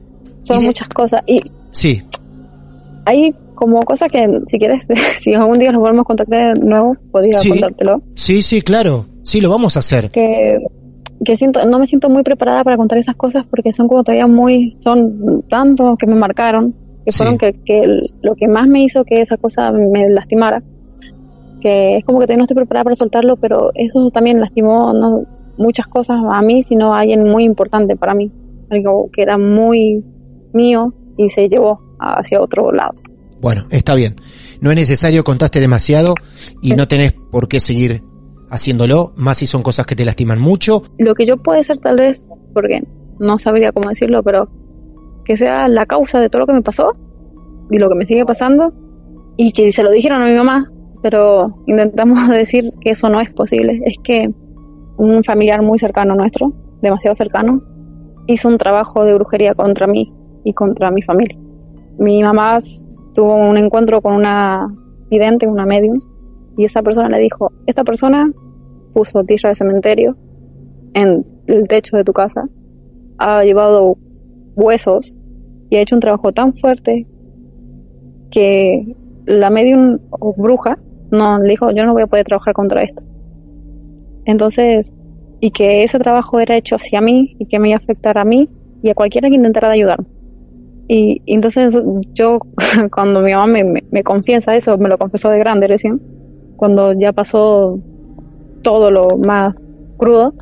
son de- muchas cosas. Y sí, hay como cosas que si quieres, si algún día nos volvemos a contactar de nuevo, podría Sí. contártelo. Sí, sí, claro. Sí, lo vamos a hacer. Que, que siento, no me siento muy preparada para contar esas cosas porque son como todavía muy, son tantos que me marcaron, que Sí. fueron que, que lo que más me hizo que esa cosa me lastimara. Que es como que todavía no estoy preparada para soltarlo, pero eso también lastimó no muchas cosas a mí, sino a alguien muy importante para mí. Algo que era muy mío y se llevó hacia otro lado. Bueno, está bien. No es necesario, contaste demasiado y no tenés por qué seguir haciéndolo, más si son cosas que te lastiman mucho. lo que yo puede ser tal vez, porque no sabría cómo decirlo, pero que sea la causa de todo lo que me pasó y lo que me sigue pasando y que se lo dijeron a mi mamá, pero intentamos decir que eso no es posible. Es que un familiar muy cercano nuestro, demasiado cercano, hizo un trabajo de brujería contra mí y contra mi familia. Mi mamá tuvo un encuentro con una vidente, una medium, y esa persona le dijo, esta persona puso tierra de cementerio en el techo de tu casa, ha llevado huesos y ha hecho un trabajo tan fuerte que la medium o bruja no le dijo yo no voy a poder trabajar contra esto. Entonces, y que ese trabajo era hecho hacia mí y que me iba a afectar a mí y a cualquiera que intentara ayudarme. Y, y entonces yo, cuando mi mamá me, me, me confiesa eso, me lo confesó de grande recién, cuando ya pasó todo lo más crudo,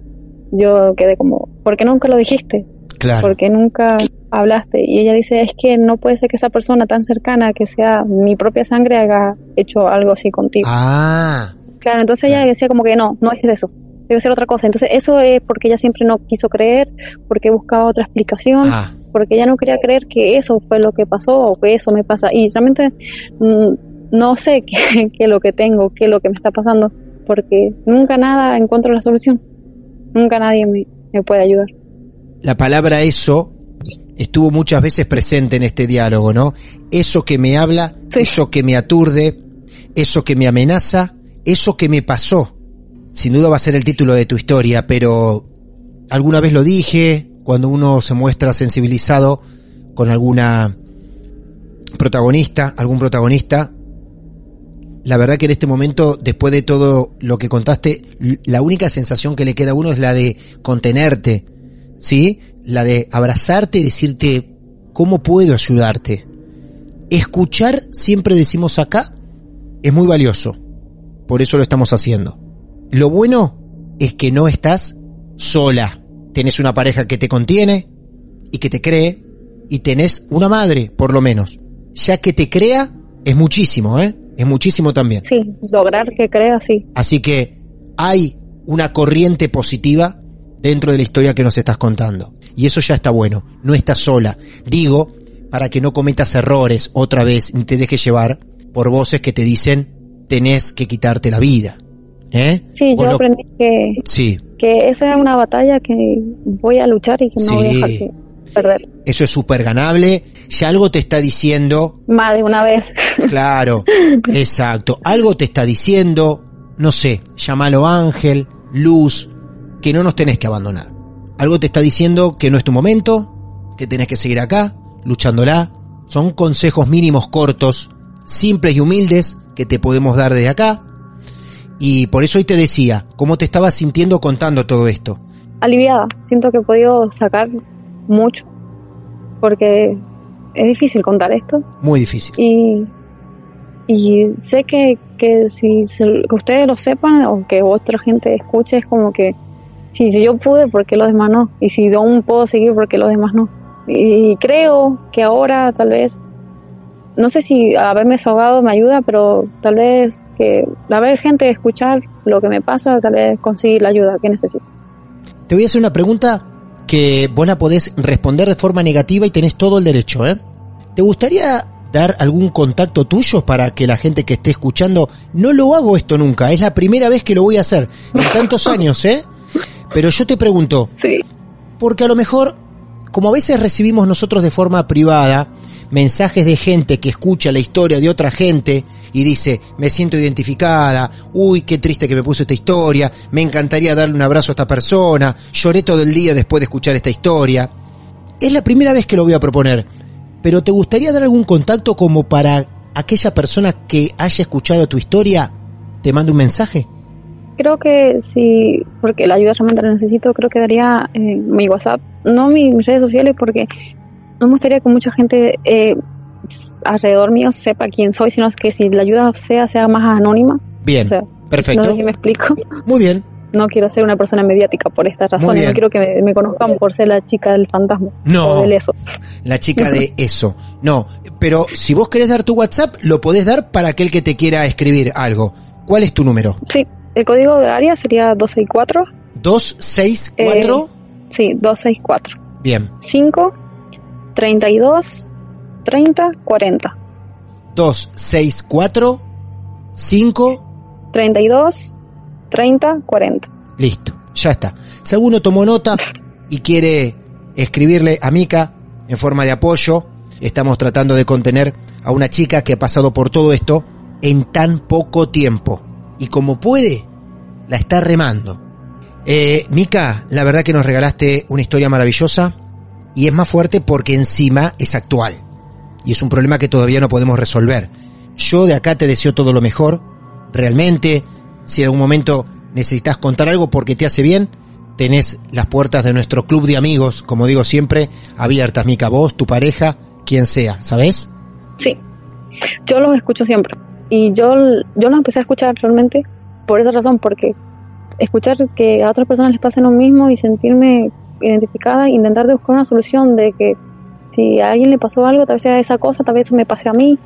yo quedé como, ¿por qué nunca lo dijiste? Claro. ¿Por qué nunca hablaste? Y ella dice, es que no puede ser que esa persona tan cercana, que sea mi propia sangre, haya hecho algo así contigo. Ah, Claro, entonces ella decía como que no, no es eso, debe ser otra cosa. Entonces eso es porque ella siempre no quiso creer, porque buscaba otra explicación, ah, porque ella no quería creer que eso fue lo que pasó o que eso me pasa. Y realmente mm, no sé qué, qué es lo que tengo, qué es lo que me está pasando, porque nunca nada encuentro la solución. Nunca nadie me, me puede ayudar. la palabra eso estuvo muchas veces presente en este diálogo, ¿no? Eso que me habla, Sí. eso que me aturde, eso que me amenaza, eso que me pasó. Sin duda va a ser el título de tu historia, pero alguna vez lo dije, cuando uno se muestra sensibilizado con alguna protagonista, algún protagonista, la verdad que en este momento, después de todo lo que contaste, la única sensación que le queda a uno es la de contenerte, ¿sí? La de abrazarte y decirte, ¿cómo puedo ayudarte? Escuchar, siempre decimos acá, es muy valioso. Por eso lo estamos haciendo. Lo bueno es que no estás sola. Tenés una pareja que te contiene y que te cree y tenés una madre, por lo menos. Ya que te crea, es muchísimo, ¿eh? Es muchísimo también. Sí, lograr que crea, sí. Así que hay una corriente positiva dentro de la historia que nos estás contando. Y eso ya está bueno. No estás sola. Digo, para que no cometas errores otra vez ni te dejes llevar por voces que te dicen tenés que quitarte la vida. ¿Eh? Sí, yo Vos aprendí que, Sí, que esa es una batalla que voy a luchar y que no voy a dejar perder. eso es súper ganable. Ya algo te está diciendo Más de una vez. Claro, exacto. Algo te está diciendo, no sé, llámalo ángel, luz, que no nos tenés que abandonar. Algo te está diciendo que no es tu momento, que tenés que seguir acá, luchándola. Son consejos mínimos cortos, simples y humildes que te podemos dar desde acá. Y por eso hoy te decía, ¿cómo te estabas sintiendo contando todo esto? Aliviada. Siento que he podido sacar mucho. Porque es difícil contar esto. Muy difícil. Y, y sé que, que si se- que ustedes lo sepan o que otra gente escuche, es como que si, si yo pude, ¿por qué los demás no? Y si aún puedo seguir, ¿por qué los demás no? Y creo que ahora tal vez, no sé si haberme desahogado me ayuda, pero tal vez que haber gente escuchar lo que me pasa, tal vez conseguir la ayuda que necesito. Te voy a hacer una pregunta que vos la podés responder de forma negativa y tenés todo el derecho, ¿eh? ¿Te gustaría dar algún contacto tuyo para que la gente que esté escuchando, no lo hago esto nunca, es la primera vez que lo voy a hacer en tantos años, ¿eh? Pero yo te pregunto, Sí. porque a lo mejor, como a veces recibimos nosotros de forma privada mensajes de gente que escucha la historia de otra gente y dice, me siento identificada, uy, qué triste que me puso esta historia, me encantaría darle un abrazo a esta persona, lloré todo el día después de escuchar esta historia. Es la primera vez que lo voy a proponer, pero ¿te gustaría dar algún contacto como para aquella persona que haya escuchado tu historia te mande un mensaje? Creo que sí, porque la ayuda realmente la necesito, creo que daría eh, mi WhatsApp, no mis redes sociales, porque no me gustaría que mucha gente eh, alrededor mío sepa quién soy, sino que si la ayuda sea, sea más anónima. Bien, O sea, perfecto. No sé si me explico. Muy bien. No quiero ser una persona mediática por esta razón. bien. No quiero que me, me conozcan por ser la chica del fantasma. No. O del eso. La chica de eso. No, pero si vos querés dar tu WhatsApp, lo podés dar para aquel que te quiera escribir algo. ¿Cuál es tu número? Sí, el código de área sería 264. 264. Eh, sí, 264. Bien. 5, 32, 30, 40. 264 5 32, 30, 40. Listo, ya está. Si alguno tomó nota y quiere escribirle a Mica en forma de apoyo, estamos tratando de contener a una chica que ha pasado por todo esto en tan poco tiempo. Y como puede, la está remando. Eh, Mica, la verdad que nos regalaste una historia maravillosa y es más fuerte porque encima es actual. Y es un problema que todavía no podemos resolver. Yo de acá te deseo todo lo mejor. Realmente, si en algún momento necesitas contar algo porque te hace bien, tenés las puertas de nuestro club de amigos, como digo siempre, abiertas, Mica, vos, tu pareja, quien sea, ¿sabes? Sí, yo los escucho siempre. Y yo, yo los empecé a escuchar realmente por esa razón, porque escuchar que a otras personas les pase lo mismo y sentirme identificada, intentar de buscar una solución de que si a alguien le pasó algo, tal vez sea esa cosa, tal vez eso me pase a mí.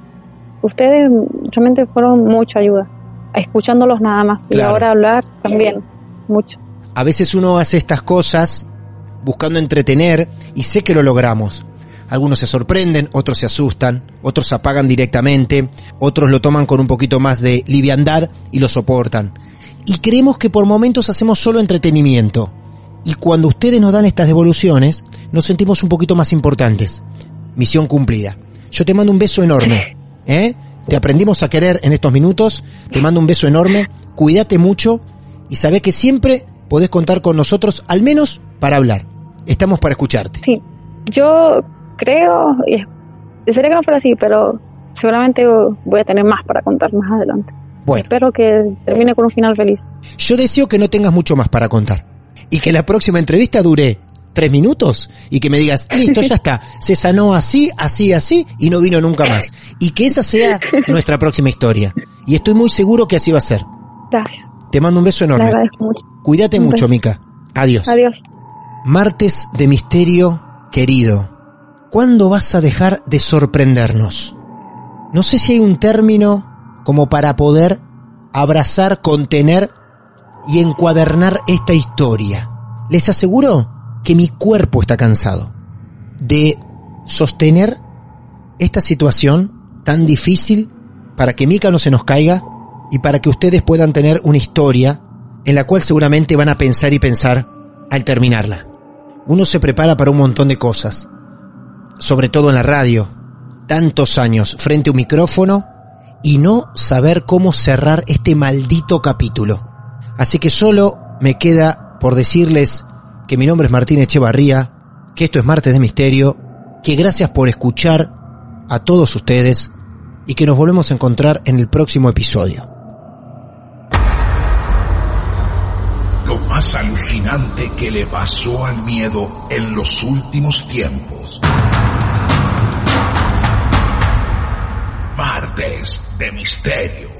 Ustedes realmente fueron mucha ayuda, escuchándolos nada más. Y ahora hablar también, mucho. A veces uno hace estas cosas buscando entretener y sé que lo logramos. Algunos se sorprenden, otros se asustan, otros se apagan directamente, otros lo toman con un poquito más de liviandad y lo soportan. Y creemos que por momentos hacemos solo entretenimiento. Y cuando ustedes nos dan estas devoluciones, nos sentimos un poquito más importantes. Misión cumplida. Yo te mando un beso enorme. ¿eh? Te aprendimos a querer en estos minutos. Te mando un beso enorme. Cuídate mucho y sabé que siempre podés contar con nosotros, al menos para hablar. Estamos para escucharte. Sí, yo creo, y es- desearía que no fuera así, pero seguramente voy a tener más para contar más adelante. Bueno, Espero que termine con un final feliz. yo deseo que no tengas mucho más para contar. Y que la próxima entrevista dure tres minutos y que me digas, listo, ya está, se sanó así, así, así y no vino nunca más. Y que esa sea nuestra próxima historia. Y estoy muy seguro que así va a ser. Gracias, Te mando un beso enorme. agradezco mucho. Cuídate Un mucho, beso. Mica. Adiós. Adiós. Martes de misterio, querido. ¿Cuándo vas a dejar de sorprendernos? No sé si hay un término como para poder abrazar, contener y encuadernar esta historia. Les aseguro que mi cuerpo está cansado de sostener esta situación tan difícil para que Mica no se nos caiga y para que ustedes puedan tener una historia en la cual seguramente van a pensar y pensar al terminarla. Uno se prepara para un montón de cosas, sobre todo en la radio, tantos años frente a un micrófono y no saber cómo cerrar este maldito capítulo. Así que solo me queda por decirles que mi nombre es Martín Echevarría, que esto es Martes de Misterio, que gracias por escuchar a todos ustedes y que nos volvemos a encontrar en el próximo episodio. Lo más alucinante que le pasó al miedo en los últimos tiempos. Martes de Misterio.